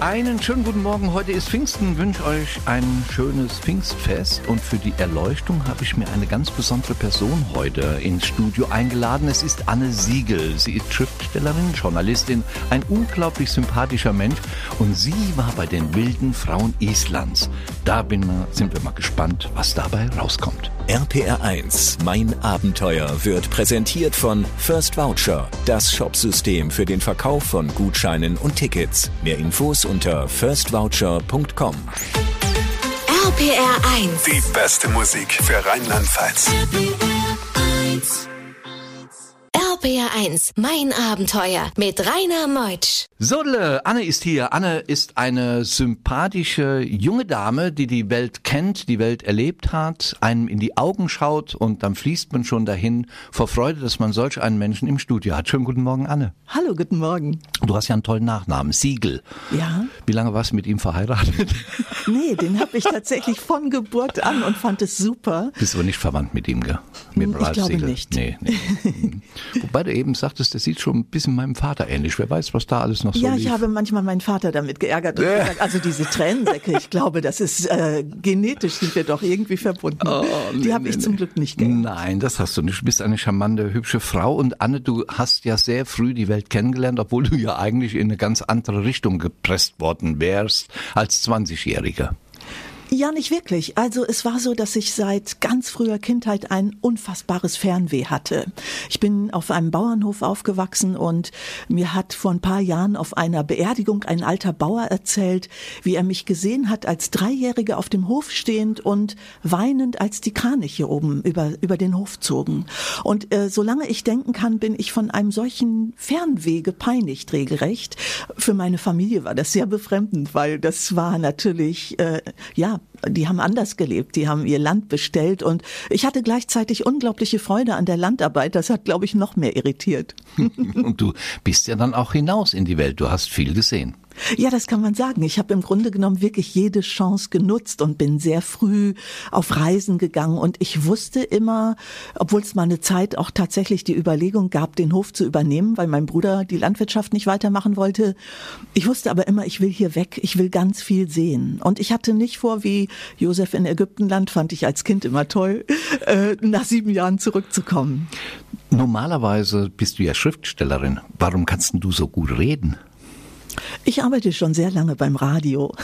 Einen schönen guten Morgen. Heute ist Pfingsten. Wünsche euch ein schönes Pfingstfest. Und für die Erleuchtung habe ich mir eine ganz besondere Person heute ins Studio eingeladen. Es ist Anne Siegel. Sie ist Schriftstellerin, Journalistin, ein unglaublich sympathischer Mensch. Und sie war bei den wilden Frauen Islands. Da bin, sind wir mal gespannt, was dabei rauskommt. RPR 1, mein Abenteuer wird präsentiert von First Voucher, das Shopsystem für den Verkauf von Gutscheinen und Tickets. Mehr Infos unter firstvoucher.com. RPR 1. Die beste Musik für Rheinland-Pfalz. RPR 1, mein Abenteuer mit Rainer Meutsch. Sodle, Anne ist hier. Anne ist eine sympathische junge Dame, die die Welt kennt, die Welt erlebt hat, einem in die Augen schaut und dann fließt man schon dahin vor Freude, dass man solch einen Menschen im Studio hat. Schönen guten Morgen, Anne. Hallo, guten Morgen. Du hast ja einen tollen Nachnamen, Siegel. Ja? Wie lange warst du mit ihm verheiratet? Nee, den habe ich tatsächlich von Geburt an und fand es super. Bist aber nicht verwandt mit ihm, gell? Mit Ich Ralf glaube Siegel. nicht. Nee, nee. Wobei du eben sagtest, der sieht schon ein bisschen meinem Vater ähnlich. Wer weiß, was da alles noch so Ja, lief. ich habe manchmal meinen Vater damit geärgert und Äh. gesagt, also diese Tränensäcke, ich glaube, das ist äh, genetisch sind wir doch irgendwie verbunden. Oh, Die nee, habe nee, ich zum nee. Glück nicht gehabt. Nein, das hast du nicht. Du bist eine charmante, hübsche Frau. Und Anne, du hast ja sehr früh die Welt kennengelernt, obwohl du ja eigentlich in eine ganz andere Richtung gepresst worden wärst als 20-Jähriger. Ja, nicht wirklich. Also es war so, dass ich seit ganz früher Kindheit ein unfassbares Fernweh hatte. Ich bin auf einem Bauernhof aufgewachsen und mir hat vor ein paar Jahren auf einer Beerdigung ein alter Bauer erzählt, wie er mich gesehen hat als Dreijährige auf dem Hof stehend und weinend, als die Kraniche oben über, über den Hof zogen. Und äh, solange ich denken kann, bin ich von einem solchen Fernweh gepeinigt regelrecht. Für meine Familie war das sehr befremdend, weil das war natürlich, äh, ja, die haben anders gelebt, die haben ihr Land bestellt und ich hatte gleichzeitig unglaubliche Freude an der Landarbeit. Das hat, glaube ich, noch mehr irritiert. Und du bist ja dann auch hinaus in die Welt. Du hast viel gesehen. Ja, das kann man sagen. Ich habe im Grunde genommen wirklich jede Chance genutzt und bin sehr früh auf Reisen gegangen. Und ich wusste immer, obwohl es mal eine Zeit auch tatsächlich die Überlegung gab, den Hof zu übernehmen, weil mein Bruder die Landwirtschaft nicht weitermachen wollte. Ich wusste aber immer, ich will hier weg, ich will ganz viel sehen. Und ich hatte nicht vor, wie Josef in Ägyptenland, fand ich als Kind immer toll, äh, nach sieben Jahren zurückzukommen. Normalerweise bist du ja Schriftstellerin. Warum kannst du so gut reden? Ich arbeite schon sehr lange beim Radio.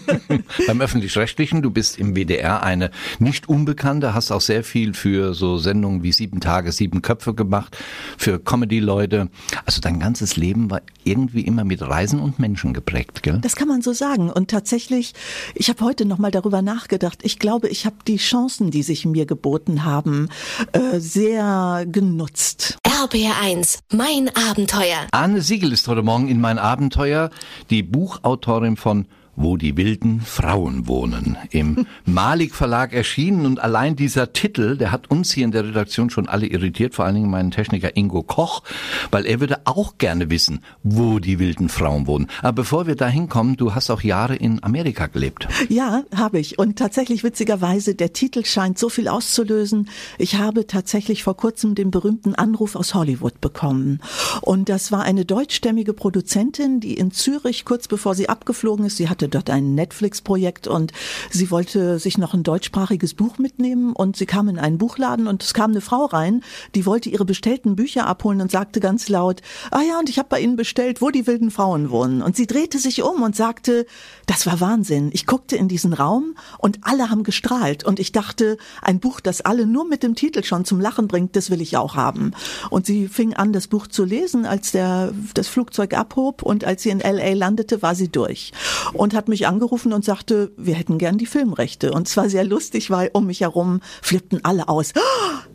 Beim öffentlich-rechtlichen, du bist im WDR eine nicht unbekannte, hast auch sehr viel für so Sendungen wie Sieben Tage, Sieben Köpfe gemacht, für Comedy-Leute. Also dein ganzes Leben war irgendwie immer mit Reisen und Menschen geprägt, gell? Das kann man so sagen. Und tatsächlich, ich habe heute noch mal darüber nachgedacht. Ich glaube, ich habe die Chancen, die sich mir geboten haben, äh, sehr genutzt. RPR 1, mein Abenteuer. Anne Siegel ist heute Morgen in mein Abenteuer, die Buchautorin von wo die wilden Frauen wohnen, im Malik Verlag erschienen und allein dieser Titel, der hat uns hier in der Redaktion schon alle irritiert, vor allen Dingen meinen Techniker Ingo Koch, weil er würde auch gerne wissen, wo die wilden Frauen wohnen. Aber bevor wir da hinkommen, du hast auch Jahre in Amerika gelebt. Ja, habe ich. Und tatsächlich witzigerweise, der Titel scheint so viel auszulösen. Ich habe tatsächlich vor kurzem den berühmten Anruf aus Hollywood bekommen. Und das war eine deutschstämmige Produzentin, die in Zürich kurz bevor sie abgeflogen ist, sie hatte dort ein Netflix-Projekt und sie wollte sich noch ein deutschsprachiges Buch mitnehmen und sie kam in einen Buchladen und es kam eine Frau rein, die wollte ihre bestellten Bücher abholen und sagte ganz laut, ah ja, und ich habe bei Ihnen bestellt, wo die wilden Frauen wohnen. Und sie drehte sich um und sagte, das war Wahnsinn. Ich guckte in diesen Raum und alle haben gestrahlt und ich dachte, ein Buch, das alle nur mit dem Titel schon zum Lachen bringt, das will ich auch haben. Und sie fing an, das Buch zu lesen, als der, das Flugzeug abhob und als sie in LA landete, war sie durch und hat mich angerufen und sagte, wir hätten gern die Filmrechte. Und es war sehr lustig, weil um mich herum flippten alle aus. Oh,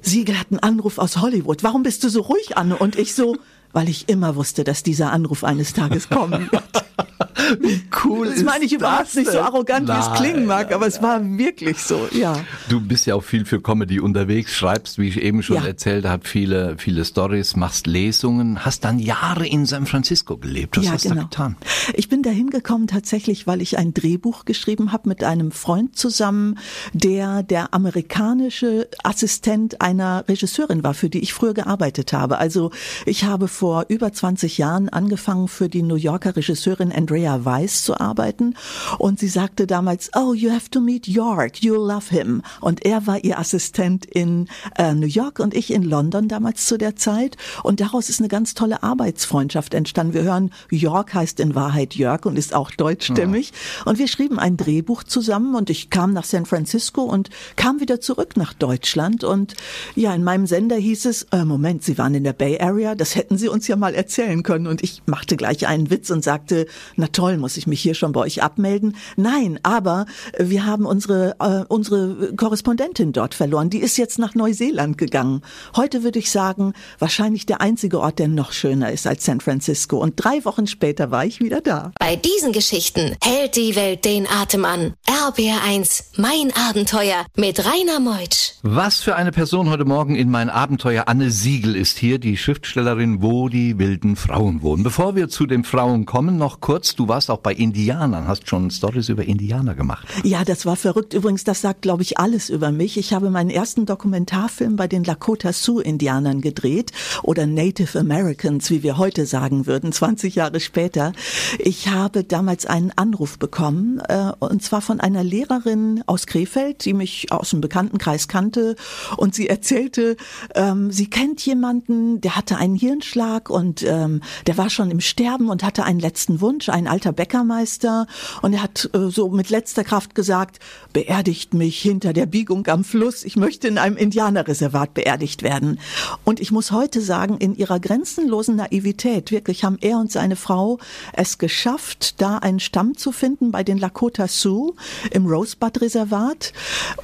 Siegel hat einen Anruf aus Hollywood. Warum bist du so ruhig, Anne? Und ich so, weil ich immer wusste, dass dieser Anruf eines Tages kommen wird. Wie cool das meine ich überhaupt das nicht so arrogant, wie es Nein. klingen mag, aber es war wirklich so, ja. Du bist ja auch viel für Comedy unterwegs, schreibst, wie ich eben schon Ja. erzählt habe, viele, viele Stories, machst Lesungen, hast dann Jahre in San Francisco gelebt. Was ja, hast genau. du getan? Ich bin dahin gekommen tatsächlich, weil ich ein Drehbuch geschrieben habe mit einem Freund zusammen, der der amerikanische Assistent einer Regisseurin war, für die ich früher gearbeitet habe. Also ich habe vor über 20 Jahren angefangen für die New Yorker Regisseurin Andrea Weiss zu arbeiten. Und sie sagte damals, oh, you have to meet York, you'll love him. Und er war ihr Assistent in äh, New York und ich in London damals zu der Zeit. Und daraus ist eine ganz tolle Arbeitsfreundschaft entstanden. Wir hören, York heißt in Wahrheit Jörg und ist auch deutschstämmig. Und wir schrieben ein Drehbuch zusammen und ich kam nach San Francisco und kam wieder zurück nach Deutschland. Und ja, in meinem Sender hieß es, äh, Moment, Sie waren in der Bay Area, das hätten Sie uns ja mal erzählen können. Und ich machte gleich einen Witz und sagte, na toll, muss ich mich hier schon bei euch abmelden? Nein, aber wir haben unsere, äh, unsere Korrespondentin dort verloren, die ist jetzt nach Neuseeland gegangen. Heute würde ich sagen, wahrscheinlich der einzige Ort, der noch schöner ist als San Francisco und drei Wochen später war ich wieder da. Bei diesen Geschichten hält die Welt den Atem an. RBR1, mein Abenteuer mit Rainer Meutsch. Was für eine Person heute Morgen in mein Abenteuer. Anne Siegel ist hier, die Schriftstellerin, wo die wilden Frauen wohnen. Bevor wir zu den Frauen kommen, noch kurz, du warst auch bei Indianern, hast schon Stories über Indianer gemacht. Ja, das war verrückt. Übrigens, das sagt, glaube ich, alles über mich. Ich habe meinen ersten Dokumentarfilm bei den Lakota Sioux-Indianern gedreht oder Native Americans, wie wir heute sagen würden, 20 Jahre später. Ich habe damals einen Anruf bekommen, äh, und zwar von einer Lehrerin aus Krefeld, die mich aus dem Bekanntenkreis kannte und sie erzählte, ähm, sie kennt jemanden, der hatte einen Hirnschlag und ähm, der war schon im Sterben und hatte einen letzten Wunsch, ein alter Bäckermeister und er hat äh, so mit letzter Kraft gesagt, beerdigt mich hinter der Biegung am Fluss, ich möchte in einem Indianerreservat beerdigt werden. Und ich muss heute sagen, in ihrer grenzenlosen Naivität, wirklich haben er und seine Frau es geschafft, da einen Stamm zu finden bei den Lakota Sioux im Rosebud-Reservat.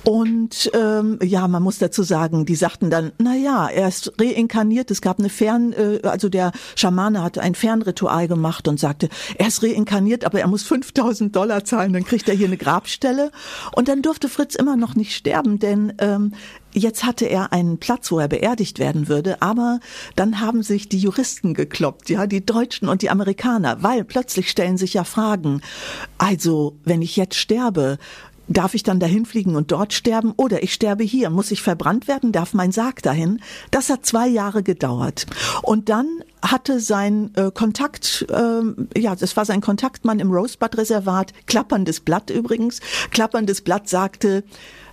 Und ähm, ja, man muss dazu sagen, die sagten dann, na ja, er ist reinkarniert. Es gab eine Fern, äh, also der Schamane hatte ein Fernritual gemacht und sagte, er ist reinkarniert, aber er muss 5000 Dollar zahlen, dann kriegt er hier eine Grabstelle. Und dann durfte Fritz immer noch nicht sterben, denn ähm, Jetzt hatte er einen Platz, wo er beerdigt werden würde, aber dann haben sich die Juristen gekloppt, ja, die Deutschen und die Amerikaner, weil plötzlich stellen sich ja Fragen. Also, wenn ich jetzt sterbe, Darf ich dann dahin fliegen und dort sterben oder ich sterbe hier? Muss ich verbrannt werden? Darf mein Sarg dahin? Das hat zwei Jahre gedauert. Und dann hatte sein äh, Kontakt, ähm, ja, das war sein Kontaktmann im Rosebud-Reservat, klapperndes Blatt übrigens. Klapperndes Blatt sagte,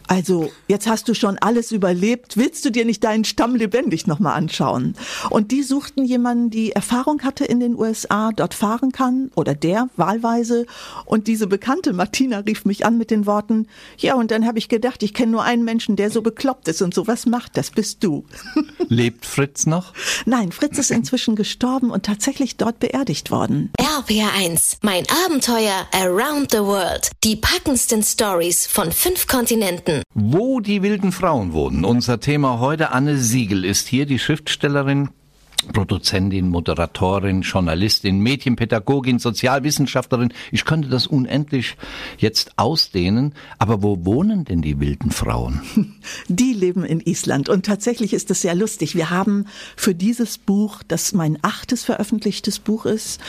also, jetzt hast du schon alles überlebt. Willst du dir nicht deinen Stamm lebendig nochmal anschauen? Und die suchten jemanden, die Erfahrung hatte in den USA, dort fahren kann oder der wahlweise. Und diese bekannte Martina rief mich an mit den Worten, ja, und dann habe ich gedacht, ich kenne nur einen Menschen, der so bekloppt ist und sowas macht. Das bist du. Lebt Fritz noch? Nein, Fritz ist inzwischen gestorben und tatsächlich dort beerdigt worden. RBR1, mein Abenteuer around the world. Die packendsten Stories von fünf Kontinenten. Wo die wilden Frauen wohnen. Unser Thema heute. Anne Siegel ist hier, die Schriftstellerin, Produzentin, Moderatorin, Journalistin, Medienpädagogin, Sozialwissenschaftlerin. Ich könnte das unendlich jetzt ausdehnen. Aber wo wohnen denn die wilden Frauen? Die leben in Island und tatsächlich ist es sehr lustig. Wir haben für dieses Buch, das mein achtes veröffentlichtes Buch ist,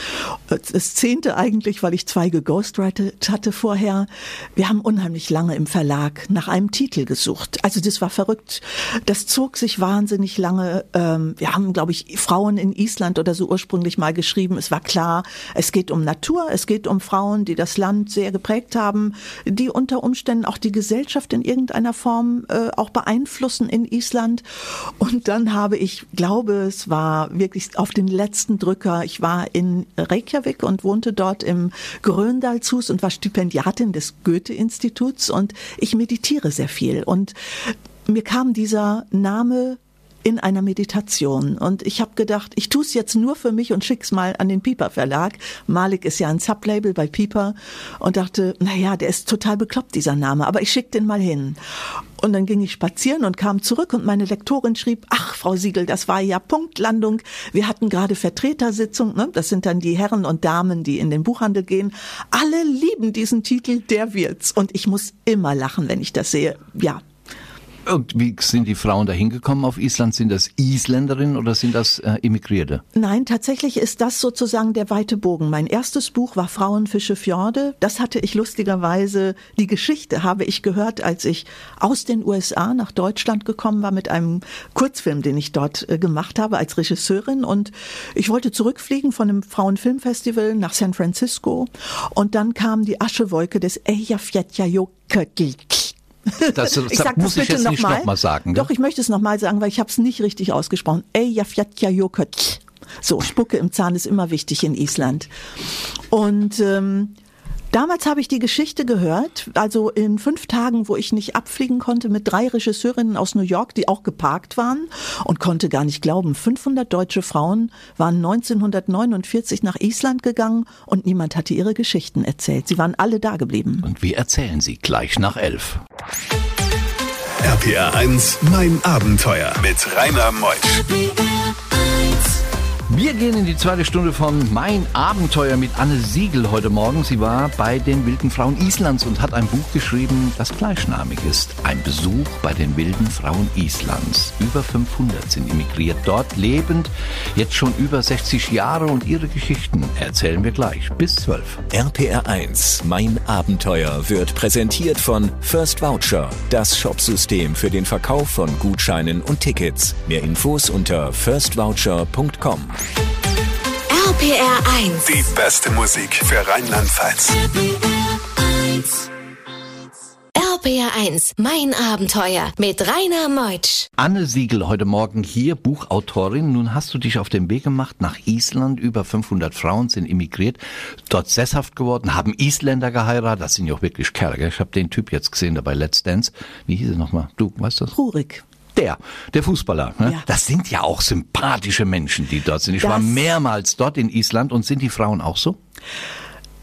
das zehnte eigentlich, weil ich zwei geghostwritet hatte vorher. Wir haben unheimlich lange im Verlag nach einem Titel gesucht. Also das war verrückt. Das zog sich wahnsinnig lange. Ähm, Wir haben, glaube ich, Frauen in Island oder so ursprünglich mal geschrieben. Es war klar, es geht um Natur, es geht um Frauen, die das Land sehr geprägt haben, die unter Umständen auch die Gesellschaft in irgendeiner Form äh, auch beeinflussen in Island. Und dann habe ich, glaube, es war wirklich auf den letzten Drücker. Ich war in Reykjavik und wohnte dort im Gröndalshus und war Stipendiatin des Goethe-Instituts und ich meditiere sehr viel. Und mir kam dieser Name in einer Meditation. Und ich habe gedacht, ich tue es jetzt nur für mich und schick's mal an den Piper Verlag. Malik ist ja ein Sublabel bei Piper und dachte, na ja, der ist total bekloppt, dieser Name, aber ich schick den mal hin. Und dann ging ich spazieren und kam zurück und meine Lektorin schrieb, ach, Frau Siegel, das war ja Punktlandung. Wir hatten gerade Vertretersitzung, ne? das sind dann die Herren und Damen, die in den Buchhandel gehen. Alle lieben diesen Titel, der wird's. Und ich muss immer lachen, wenn ich das sehe. Ja, und wie sind die Frauen da hingekommen auf Island? Sind das Isländerinnen oder sind das äh, Immigrierte? Nein, tatsächlich ist das sozusagen der weite Bogen. Mein erstes Buch war Frauenfische Fjorde. Das hatte ich lustigerweise, die Geschichte habe ich gehört, als ich aus den USA nach Deutschland gekommen war mit einem Kurzfilm, den ich dort äh, gemacht habe als Regisseurin. Und ich wollte zurückfliegen von einem Frauenfilmfestival nach San Francisco. Und dann kam die Aschewolke des Eyjafjallajökull das, das ich sag muss das ich jetzt noch nicht nochmal sagen. Doch, ich möchte es nochmal sagen, weil ich habe es nicht richtig ausgesprochen. Eyjafjallajökull. So, Spucke im Zahn ist immer wichtig in Island. Und ähm, Damals habe ich die Geschichte gehört, also in fünf Tagen, wo ich nicht abfliegen konnte, mit drei Regisseurinnen aus New York, die auch geparkt waren und konnte gar nicht glauben, 500 deutsche Frauen waren 1949 nach Island gegangen und niemand hatte ihre Geschichten erzählt. Sie waren alle da geblieben. Und wir erzählen sie gleich nach elf. RPR 1, mein Abenteuer mit Rainer Meusch. Wir gehen in die zweite Stunde von Mein Abenteuer mit Anne Siegel heute Morgen. Sie war bei den wilden Frauen Islands und hat ein Buch geschrieben, das gleichnamig ist. Ein Besuch bei den wilden Frauen Islands. Über 500 sind emigriert, dort lebend, jetzt schon über 60 Jahre und ihre Geschichten erzählen wir gleich. Bis 12. RPR 1, Mein Abenteuer wird präsentiert von First Voucher, das Shopsystem für den Verkauf von Gutscheinen und Tickets. Mehr Infos unter firstvoucher.com. RPR 1. Die beste Musik für Rheinland-Pfalz. RPR 1, mein Abenteuer mit Rainer Meutsch. Anne Siegel heute Morgen hier, Buchautorin. Nun hast du dich auf den Weg gemacht nach Island. Über 500 Frauen sind emigriert, dort sesshaft geworden, haben Isländer geheiratet. Das sind ja auch wirklich Kerle. Ich habe den Typ jetzt gesehen da bei Let's Dance. Wie hieß er nochmal? Du weißt das? Rurik der, der Fußballer. Ne? Ja. Das sind ja auch sympathische Menschen, die dort sind. Ich das war mehrmals dort in Island und sind die Frauen auch so?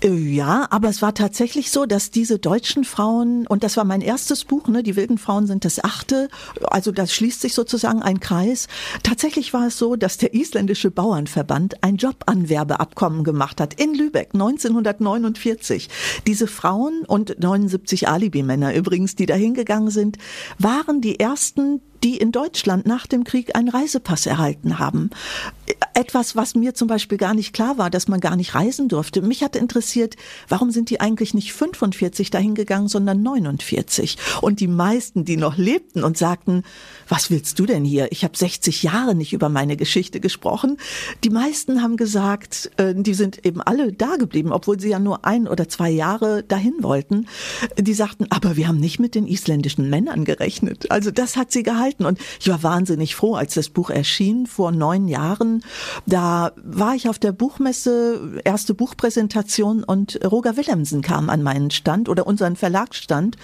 Äh, ja, aber es war tatsächlich so, dass diese deutschen Frauen, und das war mein erstes Buch, ne, die wilden Frauen sind das achte, also das schließt sich sozusagen ein Kreis. Tatsächlich war es so, dass der isländische Bauernverband ein Jobanwerbeabkommen gemacht hat in Lübeck 1949. Diese Frauen und 79 Alibi-Männer übrigens, die da hingegangen sind, waren die ersten, die in Deutschland nach dem Krieg einen Reisepass erhalten haben. Etwas, was mir zum Beispiel gar nicht klar war, dass man gar nicht reisen durfte. Mich hat interessiert, warum sind die eigentlich nicht 45 dahin gegangen, sondern 49? Und die meisten, die noch lebten und sagten, was willst du denn hier? Ich habe 60 Jahre nicht über meine Geschichte gesprochen. Die meisten haben gesagt, äh, die sind eben alle da geblieben, obwohl sie ja nur ein oder zwei Jahre dahin wollten. Die sagten, aber wir haben nicht mit den isländischen Männern gerechnet. Also das hat sie gehalten. Und ich war wahnsinnig froh, als das Buch erschien vor neun Jahren. Da war ich auf der Buchmesse, erste Buchpräsentation und Roger Willemsen kam an meinen Stand oder unseren Verlagsstand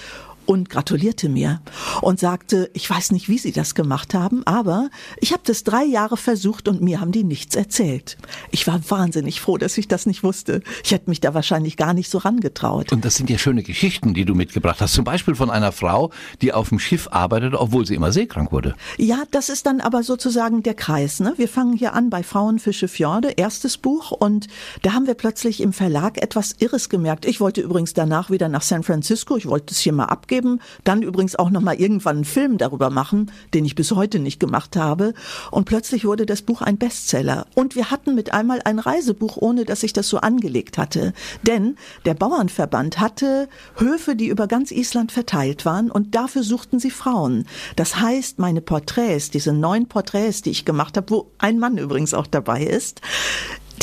und gratulierte mir und sagte, ich weiß nicht, wie Sie das gemacht haben, aber ich habe das drei Jahre versucht und mir haben die nichts erzählt. Ich war wahnsinnig froh, dass ich das nicht wusste. Ich hätte mich da wahrscheinlich gar nicht so rangetraut. Und das sind ja schöne Geschichten, die du mitgebracht hast. Zum Beispiel von einer Frau, die auf dem Schiff arbeitete, obwohl sie immer seekrank wurde. Ja, das ist dann aber sozusagen der Kreis. Ne? Wir fangen hier an bei Frauenfische Fjorde, erstes Buch und da haben wir plötzlich im Verlag etwas Irres gemerkt. Ich wollte übrigens danach wieder nach San Francisco. Ich wollte es hier mal abgeben abgeben, dann übrigens auch noch mal irgendwann einen Film darüber machen, den ich bis heute nicht gemacht habe. Und plötzlich wurde das Buch ein Bestseller. Und wir hatten mit einmal ein Reisebuch, ohne dass ich das so angelegt hatte. Denn der Bauernverband hatte Höfe, die über ganz Island verteilt waren und dafür suchten sie Frauen. Das heißt, meine Porträts, diese neun Porträts, die ich gemacht habe, wo ein Mann übrigens auch dabei ist,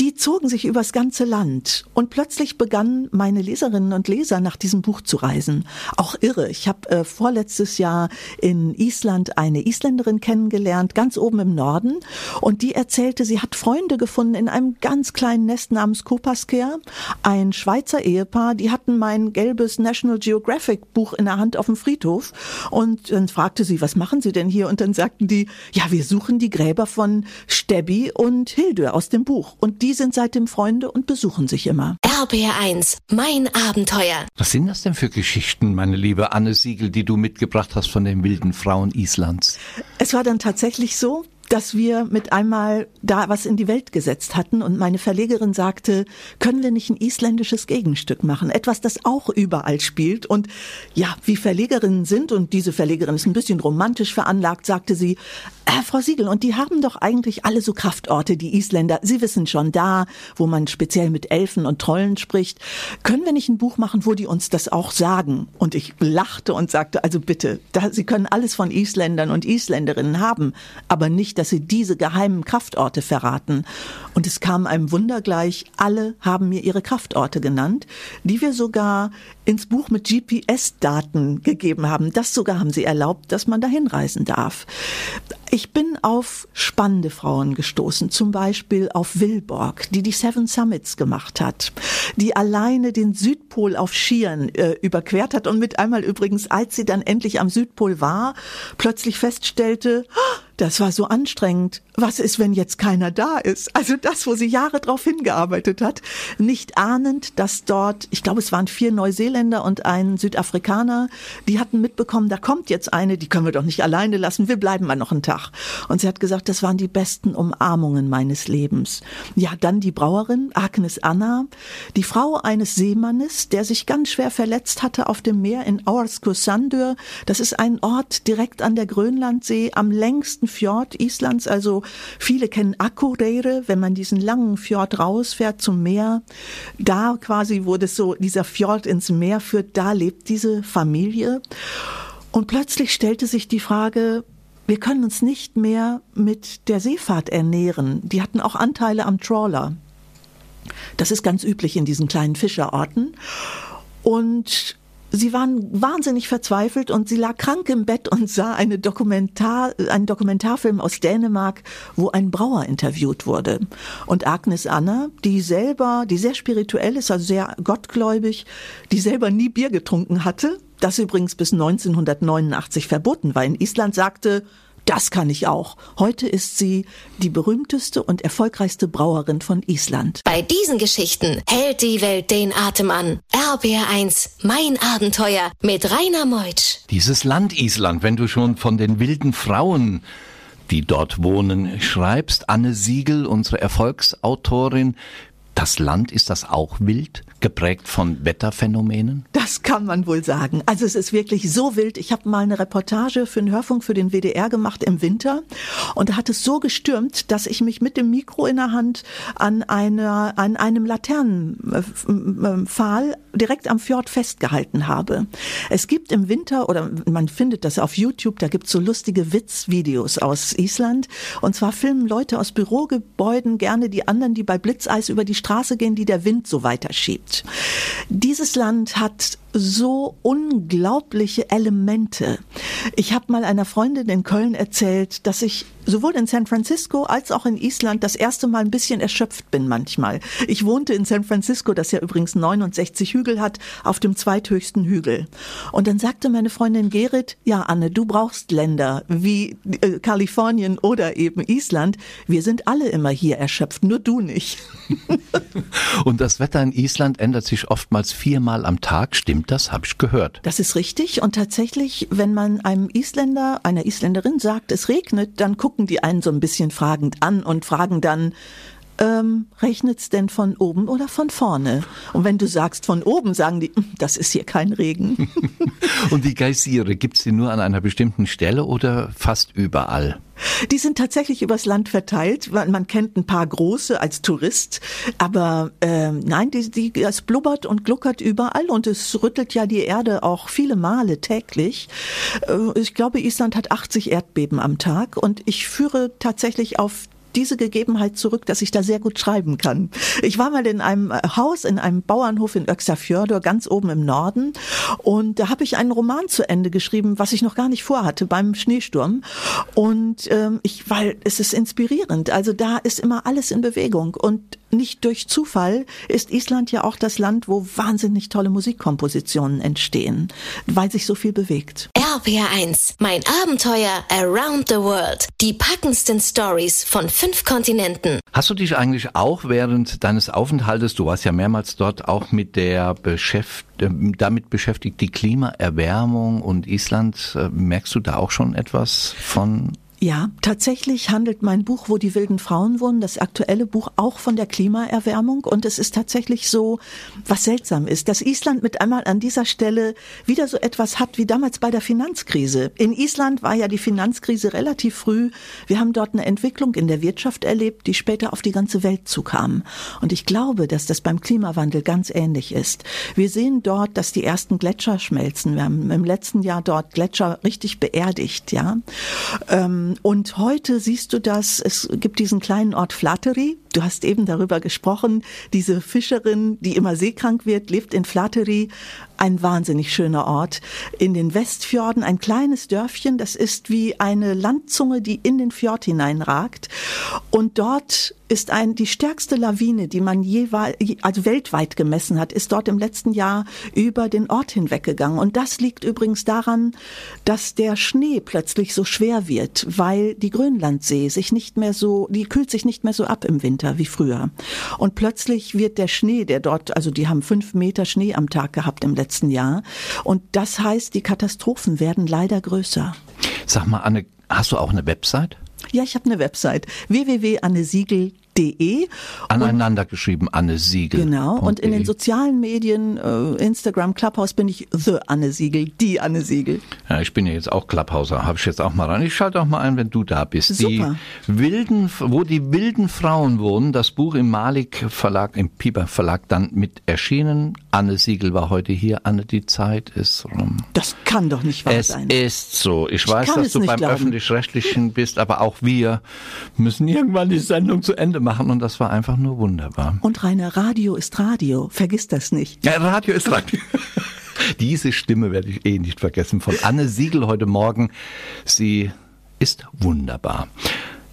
Die zogen sich übers ganze Land und plötzlich begannen meine Leserinnen und Leser nach diesem Buch zu reisen. Auch irre. Ich habe äh, vorletztes Jahr in Island eine Isländerin kennengelernt, ganz oben im Norden, und die erzählte, sie hat Freunde gefunden in einem ganz kleinen Nest namens Kopasker, ein Schweizer Ehepaar, die hatten mein gelbes National Geographic Buch in der Hand auf dem Friedhof und dann fragte sie, was machen Sie denn hier? Und dann sagten die, ja, wir suchen die Gräber von Stebbi und Hilde aus dem Buch und die sind seitdem Freunde und besuchen sich immer. RBR1, mein Abenteuer. Was sind das denn für Geschichten, meine liebe Anne Siegel, die du mitgebracht hast von den wilden Frauen Islands? Es war dann tatsächlich so, dass wir mit einmal da was in die Welt gesetzt hatten und meine Verlegerin sagte, können wir nicht ein isländisches Gegenstück machen? Etwas, das auch überall spielt. Und ja, wie Verlegerinnen sind, und diese Verlegerin ist ein bisschen romantisch veranlagt, sagte sie, äh, Frau Siegel, und die haben doch eigentlich alle so Kraftorte, die Isländer. Sie wissen schon da, wo man speziell mit Elfen und Trollen spricht. Können wir nicht ein Buch machen, wo die uns das auch sagen? Und ich lachte und sagte, also bitte, da, Sie können alles von Isländern und Isländerinnen haben, aber nicht dass sie diese geheimen Kraftorte verraten. Und es kam einem Wunder gleich, alle haben mir ihre Kraftorte genannt, die wir sogar ins Buch mit GPS-Daten gegeben haben. Das sogar haben sie erlaubt, dass man dahin reisen darf. Ich bin auf spannende Frauen gestoßen, zum Beispiel auf Wilborg, die die Seven Summits gemacht hat, die alleine den Südpol auf Skiern äh, überquert hat und mit einmal übrigens, als sie dann endlich am Südpol war, plötzlich feststellte, oh, das war so anstrengend. Was ist, wenn jetzt keiner da ist? Also das, wo sie Jahre drauf hingearbeitet hat, nicht ahnend, dass dort, ich glaube, es waren vier Neuseeländer und ein Südafrikaner, die hatten mitbekommen, da kommt jetzt eine, die können wir doch nicht alleine lassen, wir bleiben mal noch einen Tag. Und sie hat gesagt, das waren die besten Umarmungen meines Lebens. Ja, dann die Brauerin, Agnes Anna, die Frau eines Seemannes, der sich ganz schwer verletzt hatte auf dem Meer in Aurskursandur. Das ist ein Ort direkt an der Grönlandsee, am längsten Fjord Islands. Also viele kennen Akureyri, wenn man diesen langen Fjord rausfährt zum Meer. Da quasi, das so dieser Fjord ins Meer führt, da lebt diese Familie. Und plötzlich stellte sich die Frage, wir können uns nicht mehr mit der Seefahrt ernähren. Die hatten auch Anteile am Trawler. Das ist ganz üblich in diesen kleinen Fischerorten. Und Sie waren wahnsinnig verzweifelt und sie lag krank im Bett und sah eine Dokumentar, einen Dokumentarfilm aus Dänemark, wo ein Brauer interviewt wurde. Und Agnes Anna, die selber, die sehr spirituell ist, also sehr gottgläubig, die selber nie Bier getrunken hatte, das übrigens bis 1989 verboten war in Island, sagte, das kann ich auch. Heute ist sie die berühmteste und erfolgreichste Brauerin von Island. Bei diesen Geschichten hält die Welt den Atem an. RBR1, mein Abenteuer mit Rainer Meutsch. Dieses Land Island, wenn du schon von den wilden Frauen die dort wohnen, schreibst. Anne Siegel, unsere Erfolgsautorin. Das Land, ist das auch wild? Geprägt von Wetterphänomenen? Das kann man wohl sagen. Also es ist wirklich so wild. Ich habe mal eine Reportage für den Hörfunk für den WDR gemacht im Winter und da hat es so gestürmt, dass ich mich mit dem Mikro in der Hand an einer an einem Laternenpfahl direkt am Fjord festgehalten habe. Es gibt im Winter oder man findet das auf YouTube, da gibt es so lustige Witzvideos aus Island und zwar filmen Leute aus Bürogebäuden gerne die anderen, die bei Blitzeis über die Straße gehen, die der Wind so weiterschiebt Dieses Land hat so unglaubliche Elemente. Ich habe mal einer Freundin in Köln erzählt, dass ich sowohl in San Francisco als auch in Island das erste Mal ein bisschen erschöpft bin manchmal. Ich wohnte in San Francisco, das ja übrigens 69 Hügel hat, auf dem zweithöchsten Hügel. Und dann sagte meine Freundin Gerrit, ja Anne, du brauchst Länder wie äh, Kalifornien oder eben Island. Wir sind alle immer hier erschöpft, nur du nicht. Und das Wetter in Island ändert sich oftmals viermal am Tag, stimmt Stimmt das? Habe ich gehört. Das ist richtig. Und tatsächlich, wenn man einem Isländer, einer Isländerin sagt, es regnet, dann gucken die einen so ein bisschen fragend an und fragen dann, ähm, regnet's denn von oben oder von vorne? Und wenn du sagst von oben, sagen die, hm, das ist hier kein Regen. Und die Geysire, gibt's die nur an einer bestimmten Stelle oder fast überall? Die sind tatsächlich übers Land verteilt. Man, man kennt ein paar große als Tourist, aber äh, nein, die, die, es blubbert und gluckert überall und es rüttelt ja die Erde auch viele Male täglich. Äh, ich glaube, Island hat 80 Erdbeben am Tag und ich führe tatsächlich auf diese Gegebenheit zurück, dass ich da sehr gut schreiben kann. Ich war mal in einem äh, Haus, in einem Bauernhof in Öxafjördur, ganz oben im Norden. Und da habe ich einen Roman zu Ende geschrieben, was ich noch gar nicht vorhatte beim Schneesturm. Und ähm, ich, weil es ist inspirierend. Also da ist immer alles in Bewegung. Und nicht durch Zufall ist Island ja auch das Land, wo wahnsinnig tolle Musikkompositionen entstehen, weil sich so viel bewegt. RPR1, mein Abenteuer Around the World. Die packendsten Stories von fünf Kontinenten. Hast du dich eigentlich auch während deines Aufenthaltes, du warst ja mehrmals dort, auch mit der Beschäft damit beschäftigt, die Klimaerwärmung und Island, äh, merkst du da auch schon etwas von ja, tatsächlich handelt mein Buch, wo die wilden Frauen wohnen, das aktuelle Buch auch von der Klimaerwärmung. Und es ist tatsächlich so, was seltsam ist, dass Island mit einmal an dieser Stelle wieder so etwas hat wie damals bei der Finanzkrise. In Island war ja die Finanzkrise relativ früh. Wir haben dort eine Entwicklung in der Wirtschaft erlebt, die später auf die ganze Welt zukam. Und ich glaube, dass das beim Klimawandel ganz ähnlich ist. Wir sehen dort, dass die ersten Gletscher schmelzen. Wir haben im letzten Jahr dort Gletscher richtig beerdigt, ja. Ähm, und heute siehst du das, es gibt diesen kleinen Ort Flattery. Du hast eben darüber gesprochen. Diese Fischerin, die immer seekrank wird, lebt in Flattery. Ein wahnsinnig schöner Ort. In den Westfjorden ein kleines Dörfchen. Das ist wie eine Landzunge, die in den Fjord hineinragt. Und dort ist ein, die stärkste Lawine, die man jeweils, also weltweit gemessen hat, ist dort im letzten Jahr über den Ort hinweggegangen. Und das liegt übrigens daran, dass der Schnee plötzlich so schwer wird, weil die Grönlandsee sich nicht mehr so, die kühlt sich nicht mehr so ab im Winter wie früher. Und plötzlich wird der Schnee, der dort, also die haben fünf Meter Schnee am Tag gehabt im letzten Jahr. Und das heißt, die Katastrophen werden leider größer. Sag mal, Anne, hast du auch eine Website? Ja, ich habe eine Website www.annesiegel De. Aneinander und, geschrieben, Anne Siegel. Genau. Und in den sozialen Medien, äh, Instagram, Clubhouse bin ich The Anne Siegel, die Anne Siegel. Ja, ich bin ja jetzt auch Clubhauser, habe ich jetzt auch mal rein. Ich schalte auch mal ein, wenn du da bist. Super. Die wilden, wo die wilden Frauen wohnen, das Buch im Malik Verlag, im Pieper Verlag dann mit erschienen. Anne Siegel war heute hier. Anne, die Zeit ist rum. Das kann doch nicht wahr es sein. Es ist so. Ich, ich weiß, dass du beim Öffentlich-Rechtlichen bist, aber auch wir müssen irgendwann die Sendung zu Ende machen und das war einfach nur wunderbar. Und Rainer, Radio ist Radio, vergiss das nicht. Ja, Radio ist Radio. Diese Stimme werde ich eh nicht vergessen von Anne Siegel heute Morgen. Sie ist wunderbar.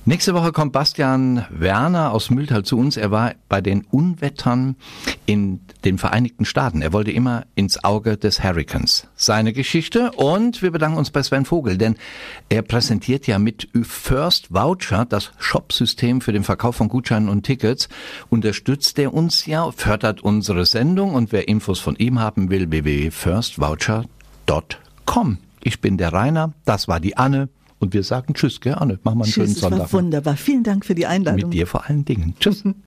Nächste Woche kommt Bastian Werner aus Mühltal zu uns. Er war bei den Unwettern in den Vereinigten Staaten. Er wollte immer ins Auge des Hurricanes. Seine Geschichte und wir bedanken uns bei Sven Vogel, denn er präsentiert ja mit First Voucher das Shopsystem für den Verkauf von Gutscheinen und Tickets. Unterstützt er uns ja, fördert unsere Sendung und wer Infos von ihm haben will, www.firstvoucher.com. Ich bin der Rainer, das war die Anne. Und wir sagen Tschüss, gell, Anne? Mach mal einen Tschüss, schönen Sonntag. Es war wunderbar. Vielen Dank für die Einladung. Mit dir vor allen Dingen. Tschüss.